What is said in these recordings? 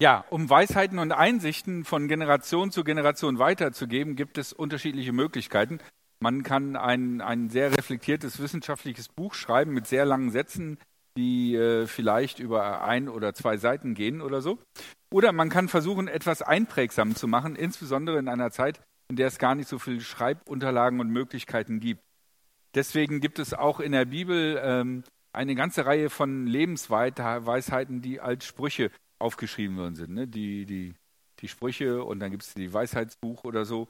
Ja, um Weisheiten und Einsichten von Generation zu Generation weiterzugeben, gibt es unterschiedliche Möglichkeiten. Man kann ein, ein sehr reflektiertes wissenschaftliches Buch schreiben mit sehr langen Sätzen, die äh, vielleicht über ein oder zwei Seiten gehen oder so. Oder man kann versuchen, etwas einprägsam zu machen, insbesondere in einer Zeit, in der es gar nicht so viele Schreibunterlagen und Möglichkeiten gibt. Deswegen gibt es auch in der Bibel ähm, eine ganze Reihe von Lebensweisheiten, die als Sprüche aufgeschrieben worden sind. Ne? Die, die, die Sprüche und dann gibt es die Weisheitsbuch oder so.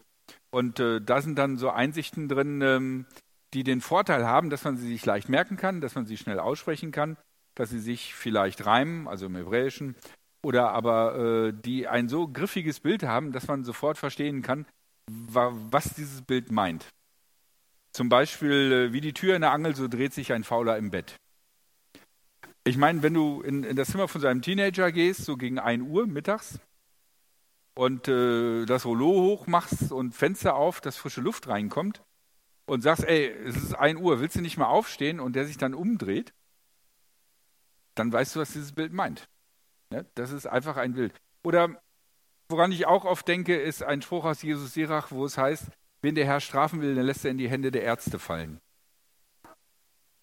Und äh, da sind dann so Einsichten drin, ähm, die den Vorteil haben, dass man sie sich leicht merken kann, dass man sie schnell aussprechen kann, dass sie sich vielleicht reimen, also im Hebräischen, oder aber äh, die ein so griffiges Bild haben, dass man sofort verstehen kann, was dieses Bild meint. Zum Beispiel, äh, wie die Tür in der Angel, so dreht sich ein Fauler im Bett. Ich meine, wenn du in, in, das Zimmer von seinem Teenager gehst, so gegen 1 Uhr mittags, und äh, das Rollo hochmachst und Fenster auf, dass frische Luft reinkommt, und sagst, ey, es ist 1 Uhr, willst du nicht mal aufstehen? Und der sich dann umdreht, dann weißt du, was dieses Bild meint. Ne? Das ist einfach ein Bild. Oder woran ich auch oft denke, ist ein Spruch aus Jesus Sirach, wo es heißt, wenn der Herr strafen will, dann lässt er in die Hände der Ärzte fallen.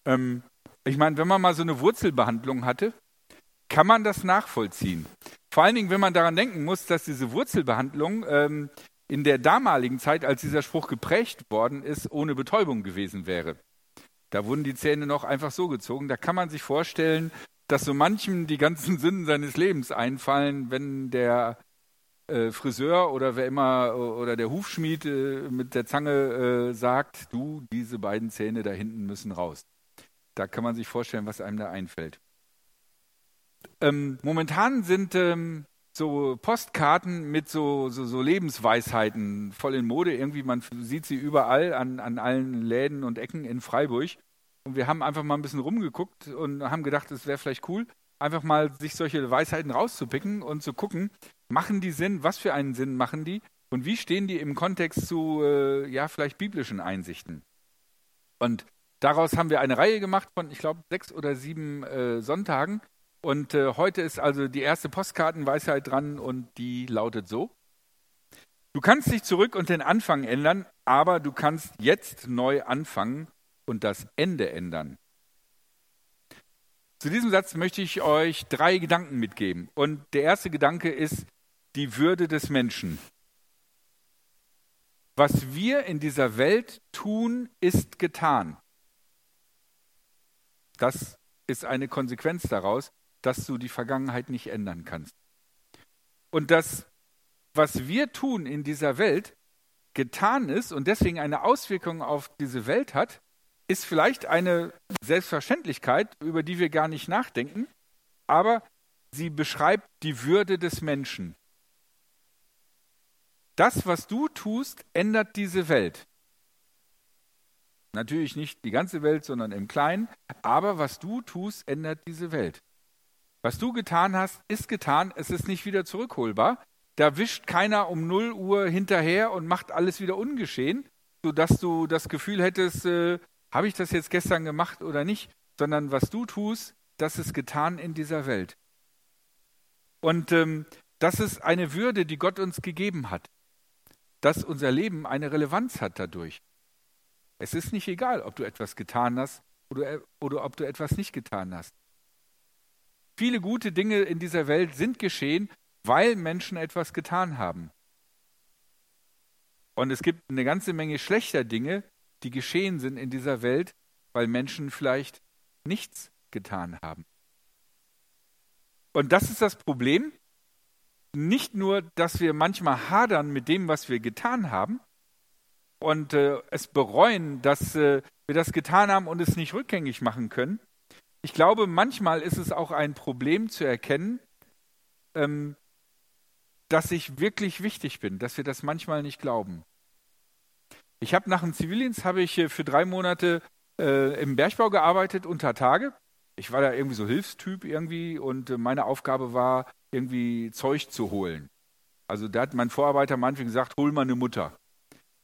Ähm, ich meine, wenn man mal so eine Wurzelbehandlung hatte, kann man das nachvollziehen. Vor allen Dingen, wenn man daran denken muss, dass diese Wurzelbehandlung ähm, in der damaligen Zeit, als dieser Spruch geprägt worden ist, ohne Betäubung gewesen wäre. Da wurden die Zähne noch einfach so gezogen. Da kann man sich vorstellen, dass so manchem die ganzen Sünden seines Lebens einfallen, wenn der äh, Friseur oder wer immer oder der Hufschmied äh, mit der Zange äh, sagt, du, diese beiden Zähne da hinten müssen raus. Da kann man sich vorstellen, was einem da einfällt. Ähm, momentan sind ähm, so Postkarten mit so, so, so, Lebensweisheiten voll in Mode. Irgendwie, man sieht sie überall an, an allen Läden und Ecken in Freiburg. Und wir haben einfach mal ein bisschen rumgeguckt und haben gedacht, es wäre vielleicht cool, einfach mal sich solche Weisheiten rauszupicken und zu gucken, machen die Sinn, was für einen Sinn machen die und wie stehen die im Kontext zu, äh, ja, vielleicht biblischen Einsichten. Und Daraus haben wir eine Reihe gemacht von, ich glaube, sechs oder sieben äh, Sonntagen. Und äh, heute ist also die erste Postkartenweisheit dran und die lautet so. Du kannst dich zurück und den Anfang ändern, aber du kannst jetzt neu anfangen und das Ende ändern. Zu diesem Satz möchte ich euch drei Gedanken mitgeben. Und der erste Gedanke ist die Würde des Menschen. Was wir in dieser Welt tun, ist getan. Das ist eine Konsequenz daraus, dass du die Vergangenheit nicht ändern kannst. Und das, was wir tun in dieser Welt, getan ist und deswegen eine Auswirkung auf diese Welt hat, ist vielleicht eine Selbstverständlichkeit, über die wir gar nicht nachdenken, aber sie beschreibt die Würde des Menschen. Das, was du tust, ändert diese Welt. Natürlich nicht die ganze Welt, sondern im Kleinen. Aber was du tust, ändert diese Welt. Was du getan hast, ist getan. Es ist nicht wieder zurückholbar. Da wischt keiner um 0 Uhr hinterher und macht alles wieder ungeschehen, sodass du das Gefühl hättest, äh, habe ich das jetzt gestern gemacht oder nicht, sondern was du tust, das ist getan in dieser Welt. Und ähm, das ist eine Würde, die Gott uns gegeben hat, dass unser Leben eine Relevanz hat dadurch. Es ist nicht egal, ob du etwas getan hast oder, oder ob du etwas nicht getan hast. Viele gute Dinge in dieser Welt sind geschehen, weil Menschen etwas getan haben. Und es gibt eine ganze Menge schlechter Dinge, die geschehen sind in dieser Welt, weil Menschen vielleicht nichts getan haben. Und das ist das Problem. Nicht nur, dass wir manchmal hadern mit dem, was wir getan haben, und äh, es bereuen, dass äh, wir das getan haben und es nicht rückgängig machen können. Ich glaube, manchmal ist es auch ein Problem zu erkennen, ähm, dass ich wirklich wichtig bin, dass wir das manchmal nicht glauben. Ich habe nach dem Zivildienst habe ich für drei Monate äh, im Bergbau gearbeitet unter Tage. Ich war da irgendwie so Hilfstyp irgendwie und äh, meine Aufgabe war irgendwie Zeug zu holen. Also da hat mein Vorarbeiter manchmal gesagt, hol mal eine Mutter.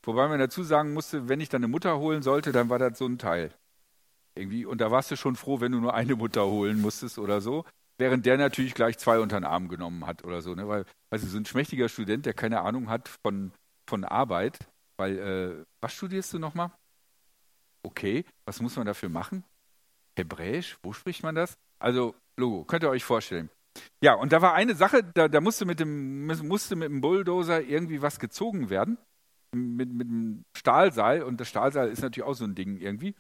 Wobei man dazu sagen musste, wenn ich dann eine Mutter holen sollte, dann war das so ein Teil. Irgendwie, und da warst du schon froh, wenn du nur eine Mutter holen musstest oder so. während der natürlich gleich zwei unter den Arm genommen hat oder so. Ne? Weil, du, so ein schmächtiger Student, der keine Ahnung hat von, von Arbeit, weil, äh, was studierst du nochmal? Okay, was muss man dafür machen? Hebräisch, wo spricht man das? Also, Logo, könnt ihr euch vorstellen. Ja, und da war eine Sache, da, da musste, mit dem, musste mit dem Bulldozer irgendwie was gezogen werden. Mit, mit dem Stahlseil. Und das Stahlseil ist natürlich auch so ein Ding irgendwie.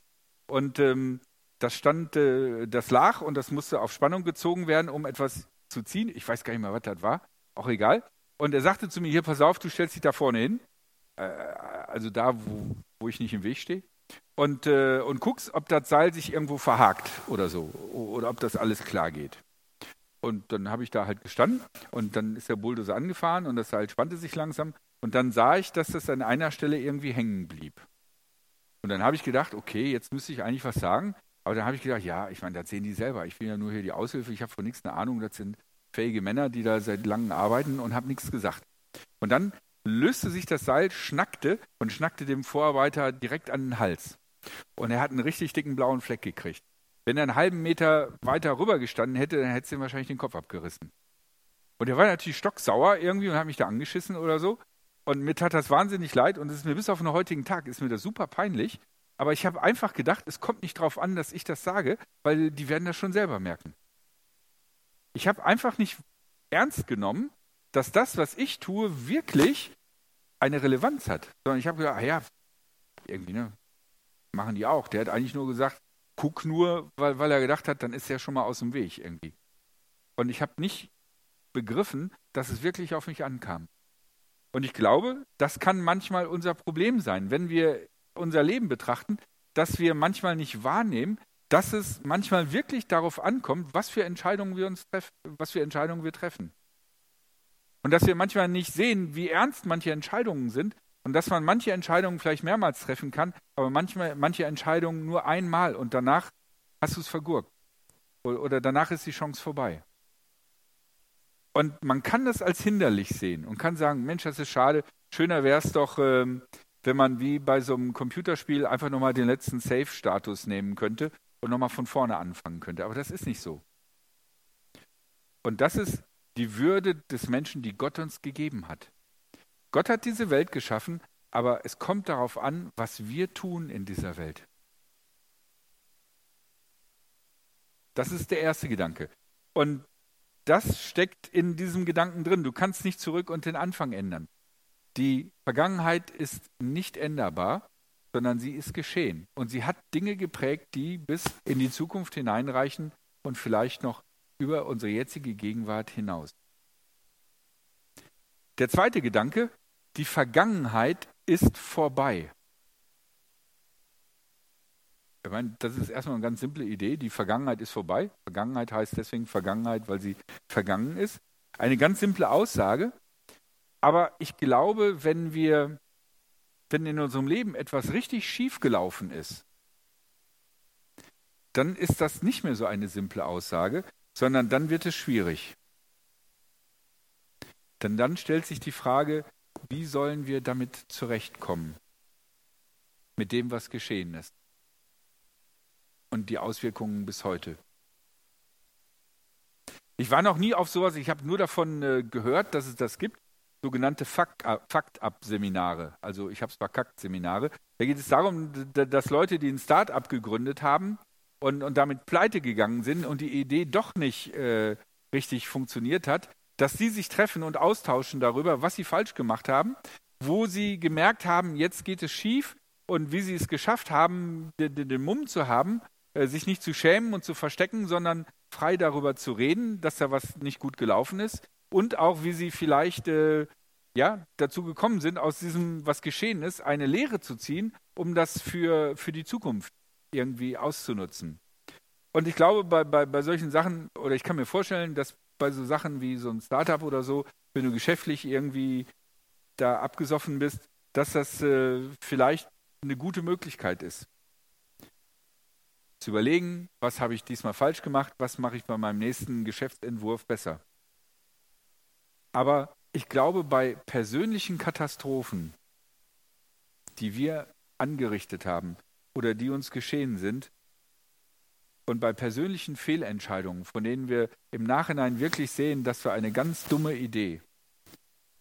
Und ähm, das stand, äh, das lag und das musste auf Spannung gezogen werden, um etwas zu ziehen. Ich weiß gar nicht mehr, was das war. Auch egal. Und er sagte zu mir, hier, pass auf, du stellst dich da vorne hin. Äh, also da, wo, wo ich nicht im Weg stehe. Und, äh, und guckst, ob das Seil sich irgendwo verhakt oder so. Oder ob das alles klar geht. Und dann habe ich da halt gestanden und dann ist der Bulldozer angefahren und das Seil spannte sich langsam. Und dann sah ich, dass das an einer Stelle irgendwie hängen blieb. Und dann habe ich gedacht, okay, jetzt müsste ich eigentlich was sagen. Aber dann habe ich gedacht, ja, ich meine, das sehen die selber. Ich bin ja nur hier die Aushilfe, ich habe von nichts eine Ahnung. Das sind fähige Männer, die da seit langem arbeiten und habe nichts gesagt. Und dann löste sich das Seil, schnackte und schnackte dem Vorarbeiter direkt an den Hals. Und er hat einen richtig dicken blauen Fleck gekriegt. Wenn er einen halben Meter weiter rüber gestanden hätte, dann hätte es ihm wahrscheinlich den Kopf abgerissen. Und er war natürlich stocksauer irgendwie und hat mich da angeschissen oder so. Und mir tat das wahnsinnig leid und es ist mir bis auf den heutigen Tag, ist mir das super peinlich. Aber ich habe einfach gedacht, es kommt nicht darauf an, dass ich das sage, weil die werden das schon selber merken. Ich habe einfach nicht ernst genommen, dass das, was ich tue, wirklich eine Relevanz hat. Sondern ich habe gedacht, ah ja, irgendwie, ne, machen die auch. Der hat eigentlich nur gesagt, guck nur, weil, weil er gedacht hat, dann ist er schon mal aus dem Weg irgendwie. Und ich habe nicht begriffen, dass es wirklich auf mich ankam. Und ich glaube, das kann manchmal unser Problem sein, wenn wir unser Leben betrachten, dass wir manchmal nicht wahrnehmen, dass es manchmal wirklich darauf ankommt, was für Entscheidungen wir uns treffen, was für Entscheidungen wir treffen. Und dass wir manchmal nicht sehen, wie ernst manche Entscheidungen sind und dass man manche Entscheidungen vielleicht mehrmals treffen kann, aber manchmal, manche Entscheidungen nur einmal und danach hast du es vergurkt. Oder danach ist die Chance vorbei. Und man kann das als hinderlich sehen und kann sagen, Mensch, das ist schade. Schöner wäre es doch, ähm, wenn man wie bei so einem Computerspiel einfach nochmal den letzten Save-Status nehmen könnte und nochmal von vorne anfangen könnte. Aber das ist nicht so. Und das ist die Würde des Menschen, die Gott uns gegeben hat. Gott hat diese Welt geschaffen, aber es kommt darauf an, was wir tun in dieser Welt. Das ist der erste Gedanke. Und das steckt in diesem Gedanken drin. Du kannst nicht zurück und den Anfang ändern. Die Vergangenheit ist nicht änderbar, sondern sie ist geschehen. Und sie hat Dinge geprägt, die bis in die Zukunft hineinreichen und vielleicht noch über unsere jetzige Gegenwart hinaus. Der zweite Gedanke, die Vergangenheit ist vorbei. Ich meine, das ist erstmal eine ganz simple Idee. Die Vergangenheit ist vorbei. Vergangenheit heißt deswegen Vergangenheit, weil sie vergangen ist. Eine ganz simple Aussage. Aber ich glaube, wenn wir, wenn in unserem Leben etwas richtig schief gelaufen ist, dann ist das nicht mehr so eine simple Aussage, sondern dann wird es schwierig. Denn dann stellt sich die Frage, wie sollen wir damit zurechtkommen? Mit dem, was geschehen ist. Und die Auswirkungen bis heute. Ich war noch nie auf sowas, ich habe nur davon äh, gehört, dass es das gibt, sogenannte Fakt-Up-Seminare. Also ich habe es verkackt, Seminare. Da geht es darum, dass Leute, die ein Start-up gegründet haben und, und damit pleite gegangen sind und die Idee doch nicht äh, richtig funktioniert hat, dass sie sich treffen und austauschen darüber, was sie falsch gemacht haben, wo sie gemerkt haben, jetzt geht es schief und wie sie es geschafft haben, den, den Mumm zu haben, äh, sich nicht zu schämen und zu verstecken, sondern frei darüber zu reden, dass da was nicht gut gelaufen ist und auch wie sie vielleicht äh, ja, dazu gekommen sind, aus diesem, was geschehen ist, eine Lehre zu ziehen, um das für, für die Zukunft irgendwie auszunutzen. Und ich glaube, bei, bei, bei solchen Sachen, oder ich kann mir vorstellen, dass bei so Sachen wie so ein Startup oder so, wenn du geschäftlich irgendwie da abgesoffen bist, dass das äh, vielleicht eine gute Möglichkeit ist. Zu überlegen, was habe ich diesmal falsch gemacht, was mache ich bei meinem nächsten Geschäftsentwurf besser. Aber ich glaube, bei persönlichen Katastrophen, die wir angerichtet haben oder die uns geschehen sind, und bei persönlichen Fehlentscheidungen, von denen wir im Nachhinein wirklich sehen, das war eine ganz dumme Idee,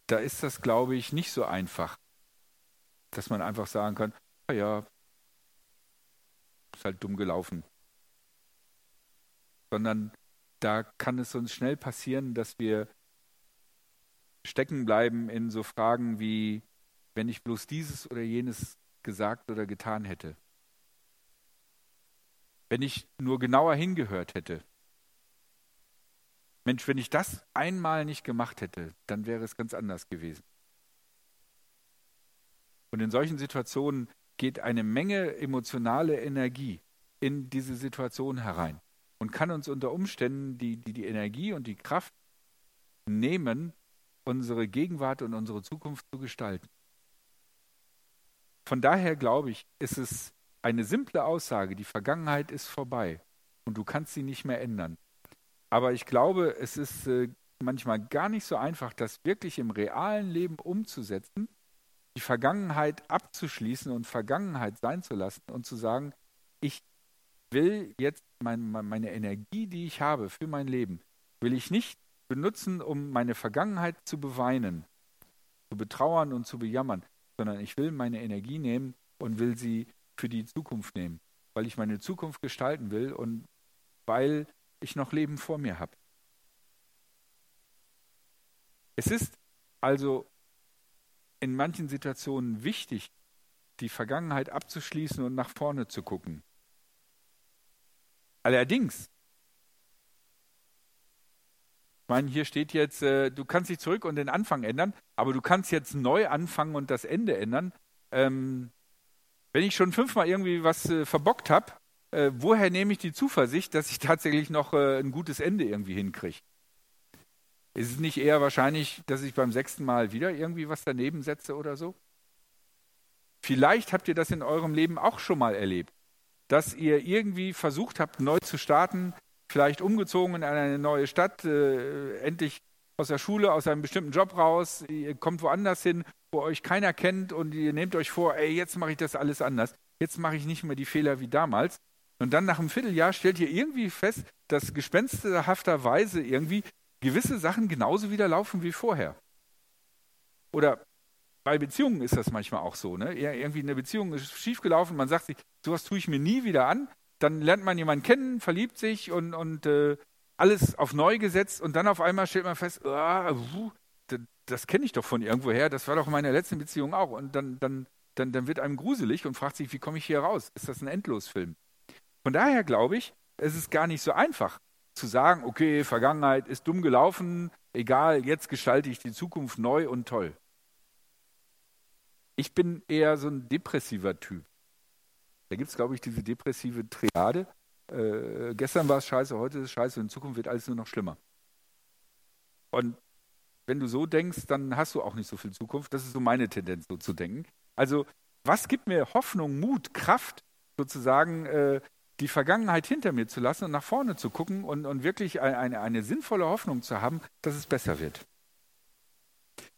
da ist das, glaube ich, nicht so einfach, dass man einfach sagen kann, ah ja, ist halt dumm gelaufen. Sondern da kann es uns schnell passieren, dass wir stecken bleiben in so Fragen wie, wenn ich bloß dieses oder jenes gesagt oder getan hätte. Wenn ich nur genauer hingehört hätte. Mensch, wenn ich das einmal nicht gemacht hätte, dann wäre es ganz anders gewesen. Und in solchen Situationen geht eine Menge emotionale Energie in diese Situation herein und kann uns unter Umständen die, die, die Energie und die Kraft nehmen, unsere Gegenwart und unsere Zukunft zu gestalten. Von daher glaube ich, ist es eine simple Aussage, die Vergangenheit ist vorbei und du kannst sie nicht mehr ändern. Aber ich glaube, es ist äh, manchmal gar nicht so einfach, das wirklich im realen Leben umzusetzen, die Vergangenheit abzuschließen und Vergangenheit sein zu lassen und zu sagen, ich will jetzt mein, meine Energie, die ich habe für mein Leben, will ich nicht benutzen, um meine Vergangenheit zu beweinen, zu betrauern und zu bejammern, sondern ich will meine Energie nehmen und will sie für die Zukunft nehmen, weil ich meine Zukunft gestalten will und weil ich noch Leben vor mir habe. Es ist also in manchen Situationen wichtig, die Vergangenheit abzuschließen und nach vorne zu gucken. Allerdings, ich meine, hier steht jetzt, äh, du kannst dich zurück und den Anfang ändern, aber du kannst jetzt neu anfangen und das Ende ändern. Ähm, wenn ich schon fünfmal irgendwie was äh, verbockt habe, äh, woher nehme ich die Zuversicht, dass ich tatsächlich noch äh, ein gutes Ende irgendwie hinkriege? Ist es nicht eher wahrscheinlich, dass ich beim sechsten Mal wieder irgendwie was daneben setze oder so? Vielleicht habt ihr das in eurem Leben auch schon mal erlebt, dass ihr irgendwie versucht habt, neu zu starten, vielleicht umgezogen in eine neue Stadt, äh, endlich aus der Schule, aus einem bestimmten Job raus, ihr kommt woanders hin, wo euch keiner kennt und ihr nehmt euch vor, ey, jetzt mache ich das alles anders. Jetzt mache ich nicht mehr die Fehler wie damals. Und dann nach einem Vierteljahr stellt ihr irgendwie fest, dass gespensterhafterweise irgendwie gewisse Sachen genauso wieder laufen wie vorher. Oder bei Beziehungen ist das manchmal auch so. Ne? Irgendwie eine Beziehung ist schiefgelaufen, man sagt sich, sowas tue ich mir nie wieder an. Dann lernt man jemanden kennen, verliebt sich und, und äh, alles auf neu gesetzt und dann auf einmal stellt man fest, das, das kenne ich doch von irgendwoher, das war doch in meiner letzten Beziehung auch. Und dann, dann, dann, dann wird einem gruselig und fragt sich, wie komme ich hier raus? Ist das ein Endlosfilm? Von daher glaube ich, es ist gar nicht so einfach zu sagen, okay, Vergangenheit ist dumm gelaufen, egal, jetzt gestalte ich die Zukunft neu und toll. Ich bin eher so ein depressiver Typ. Da gibt es, glaube ich, diese depressive Triade. Äh, gestern war es scheiße, heute ist es scheiße in Zukunft wird alles nur noch schlimmer. Und wenn du so denkst, dann hast du auch nicht so viel Zukunft. Das ist so meine Tendenz, so zu denken. Also, was gibt mir Hoffnung, Mut, Kraft, sozusagen äh, die Vergangenheit hinter mir zu lassen und nach vorne zu gucken und, und wirklich eine, eine, sinnvolle Hoffnung zu haben, dass es besser wird?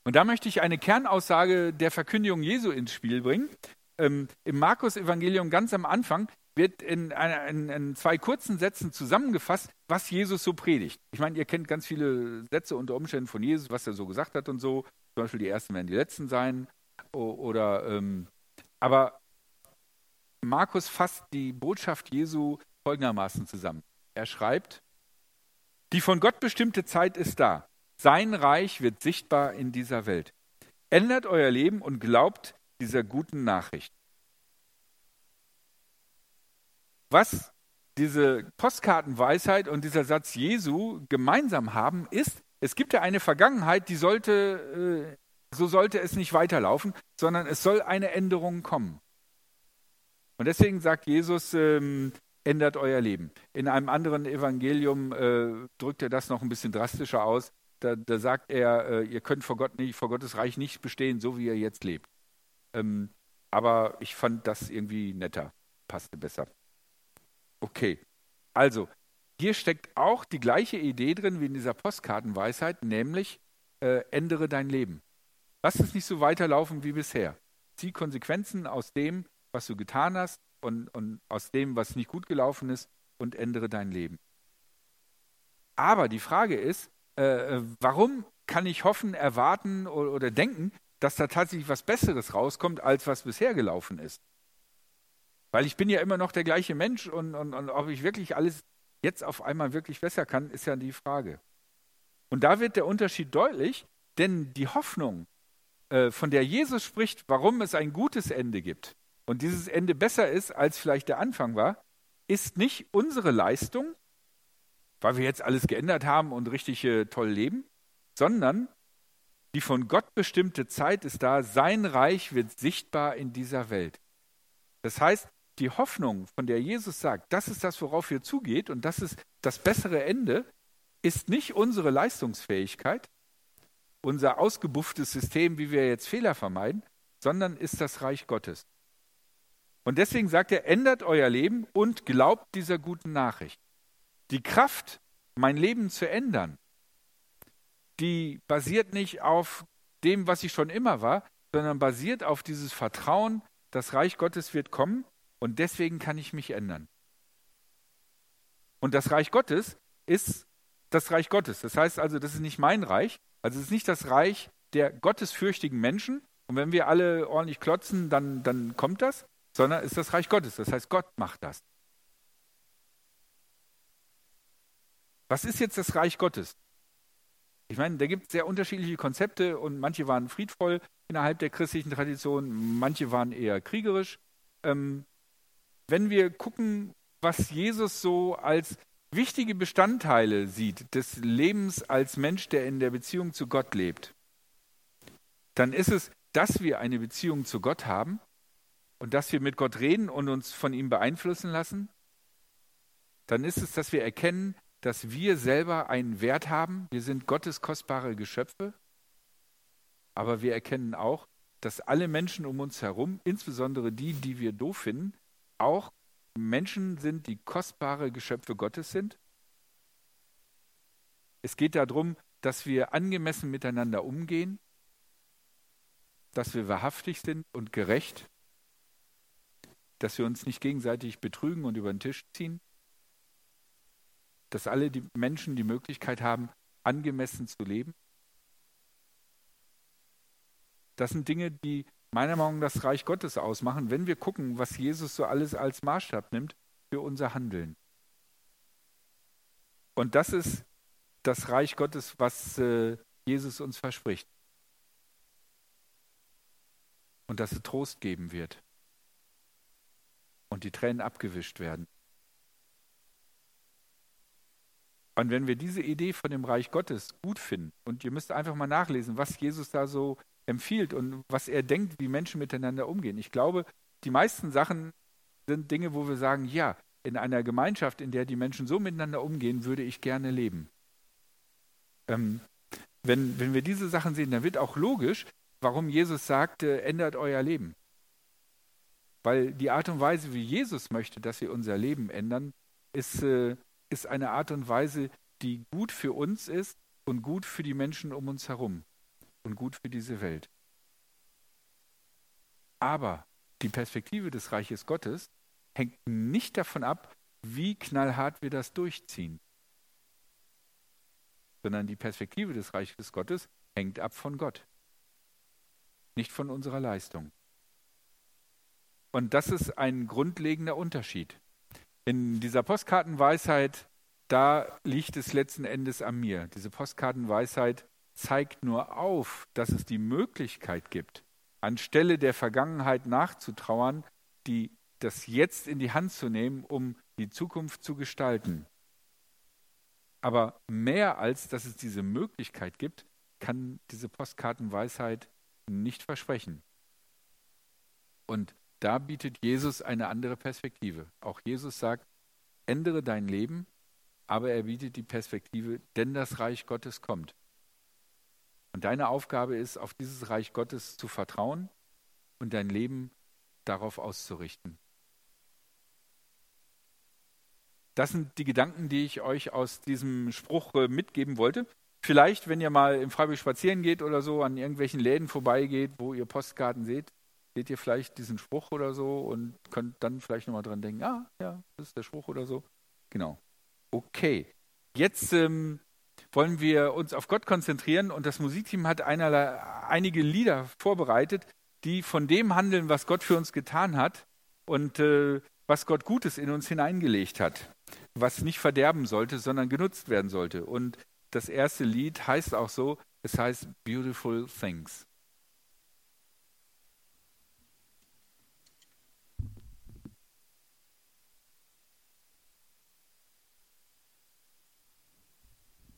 Und da möchte ich eine Kernaussage der Verkündigung Jesu ins Spiel bringen. Ähm, Im Markus-Evangelium ganz am Anfang wird in, in, in, zwei kurzen Sätzen zusammengefasst, was Jesus so predigt. Ich meine, ihr kennt ganz viele Sätze unter Umständen von Jesus, was er so gesagt hat und so. Zum Beispiel die Ersten werden die Letzten sein. Oder, ähm, aber Markus fasst die Botschaft Jesu folgendermaßen zusammen. Er schreibt, die von Gott bestimmte Zeit ist da. Sein Reich wird sichtbar in dieser Welt. Ändert euer Leben und glaubt dieser guten Nachricht. Was diese Postkartenweisheit und dieser Satz Jesu gemeinsam haben, ist, es gibt ja eine Vergangenheit, die sollte, äh, so sollte es nicht weiterlaufen, sondern es soll eine Änderung kommen. Und deswegen sagt Jesus, ähm, ändert euer Leben. In einem anderen Evangelium äh, drückt er das noch ein bisschen drastischer aus. Da, da sagt er, äh, ihr könnt vor, Gott nicht, vor Gottes Reich nicht bestehen, so wie ihr jetzt lebt. Ähm, aber ich fand das irgendwie netter, passte besser. Okay, also hier steckt auch die gleiche Idee drin wie in dieser Postkartenweisheit, nämlich äh, ändere dein Leben. Lass es nicht so weiterlaufen wie bisher. Zieh Konsequenzen aus dem, was du getan hast und, und aus dem, was nicht gut gelaufen ist und ändere dein Leben. Aber die Frage ist, äh, warum kann ich hoffen, erwarten oder, oder denken, dass da tatsächlich was Besseres rauskommt, als was bisher gelaufen ist? Weil ich bin ja immer noch der gleiche Mensch und, und, und ob ich wirklich alles jetzt auf einmal wirklich besser kann, ist ja die Frage. Und da wird der Unterschied deutlich, denn die Hoffnung, äh, von der Jesus spricht, warum es ein gutes Ende gibt und dieses Ende besser ist, als vielleicht der Anfang war, ist nicht unsere Leistung, weil wir jetzt alles geändert haben und richtig äh, toll leben, sondern die von Gott bestimmte Zeit ist da, sein Reich wird sichtbar in dieser Welt. Das heißt, die Hoffnung, von der Jesus sagt, das ist das, worauf wir zugeht und das ist das bessere Ende, ist nicht unsere Leistungsfähigkeit, unser ausgebufftes System, wie wir jetzt Fehler vermeiden, sondern ist das Reich Gottes. Und deswegen sagt er, ändert euer Leben und glaubt dieser guten Nachricht. Die Kraft, mein Leben zu ändern, die basiert nicht auf dem, was ich schon immer war, sondern basiert auf dieses Vertrauen, das Reich Gottes wird kommen und deswegen kann ich mich ändern. Und das Reich Gottes ist das Reich Gottes. Das heißt also, das ist nicht mein Reich, also es ist nicht das Reich der gottesfürchtigen Menschen. Und wenn wir alle ordentlich klotzen, dann, dann kommt das, sondern ist das Reich Gottes. Das heißt, Gott macht das. Was ist jetzt das Reich Gottes? Ich meine, da gibt es sehr unterschiedliche Konzepte und manche waren friedvoll innerhalb der christlichen Tradition, manche waren eher kriegerisch. Ähm, wenn wir gucken, was Jesus so als wichtige Bestandteile sieht des Lebens als Mensch, der in der Beziehung zu Gott lebt, dann ist es, dass wir eine Beziehung zu Gott haben und dass wir mit Gott reden und uns von ihm beeinflussen lassen. Dann ist es, dass wir erkennen, dass wir selber einen Wert haben. Wir sind Gottes kostbare Geschöpfe. Aber wir erkennen auch, dass alle Menschen um uns herum, insbesondere die, die wir doof finden, auch Menschen sind, die kostbare Geschöpfe Gottes sind. Es geht darum, dass wir angemessen miteinander umgehen, dass wir wahrhaftig sind und gerecht, dass wir uns nicht gegenseitig betrügen und über den Tisch ziehen, dass alle die Menschen die Möglichkeit haben, angemessen zu leben. Das sind Dinge, die meiner Meinung nach das Reich Gottes ausmachen, wenn wir gucken, was Jesus so alles als Maßstab nimmt für unser Handeln. Und das ist das Reich Gottes, was äh, Jesus uns verspricht. Und dass es Trost geben wird. Und die Tränen abgewischt werden. Und wenn wir diese Idee von dem Reich Gottes gut finden, und ihr müsst einfach mal nachlesen, was Jesus da so empfiehlt und was er denkt, wie Menschen miteinander umgehen. Ich glaube, die meisten Sachen sind Dinge, wo wir sagen, ja, in einer Gemeinschaft, in der die Menschen so miteinander umgehen, würde ich gerne leben. Ähm, wenn, wenn wir diese Sachen sehen, dann wird auch logisch, warum Jesus sagte, ändert euer Leben. Weil die Art und Weise, wie Jesus möchte, dass wir unser Leben ändern, ist, äh, ist eine Art und Weise, die gut für uns ist und gut für die Menschen um uns herum und gut für diese Welt. Aber die Perspektive des Reiches Gottes hängt nicht davon ab, wie knallhart wir das durchziehen, sondern die Perspektive des Reiches Gottes hängt ab von Gott, nicht von unserer Leistung. Und das ist ein grundlegender Unterschied. In dieser Postkartenweisheit, da liegt es letzten Endes an mir. Diese Postkartenweisheit zeigt nur auf, dass es die Möglichkeit gibt, anstelle der Vergangenheit nachzutrauern, die das jetzt in die Hand zu nehmen, um die Zukunft zu gestalten. Aber mehr als dass es diese Möglichkeit gibt, kann diese Postkartenweisheit nicht versprechen. Und da bietet Jesus eine andere Perspektive. Auch Jesus sagt, ändere dein Leben, aber er bietet die Perspektive, denn das Reich Gottes kommt. Und deine Aufgabe ist, auf dieses Reich Gottes zu vertrauen und dein Leben darauf auszurichten. Das sind die Gedanken, die ich euch aus diesem Spruch äh, mitgeben wollte. Vielleicht, wenn ihr mal im Freiburg spazieren geht oder so, an irgendwelchen Läden vorbeigeht, wo ihr Postkarten seht, seht ihr vielleicht diesen Spruch oder so und könnt dann vielleicht nochmal dran denken, ah, ja, das ist der Spruch oder so. Genau. Okay. Jetzt ähm, wollen wir uns auf Gott konzentrieren und das Musikteam hat einerlei, einige Lieder vorbereitet, die von dem handeln, was Gott für uns getan hat und äh, was Gott Gutes in uns hineingelegt hat, was nicht verderben sollte, sondern genutzt werden sollte. Und das erste Lied heißt auch so, es heißt Beautiful Things.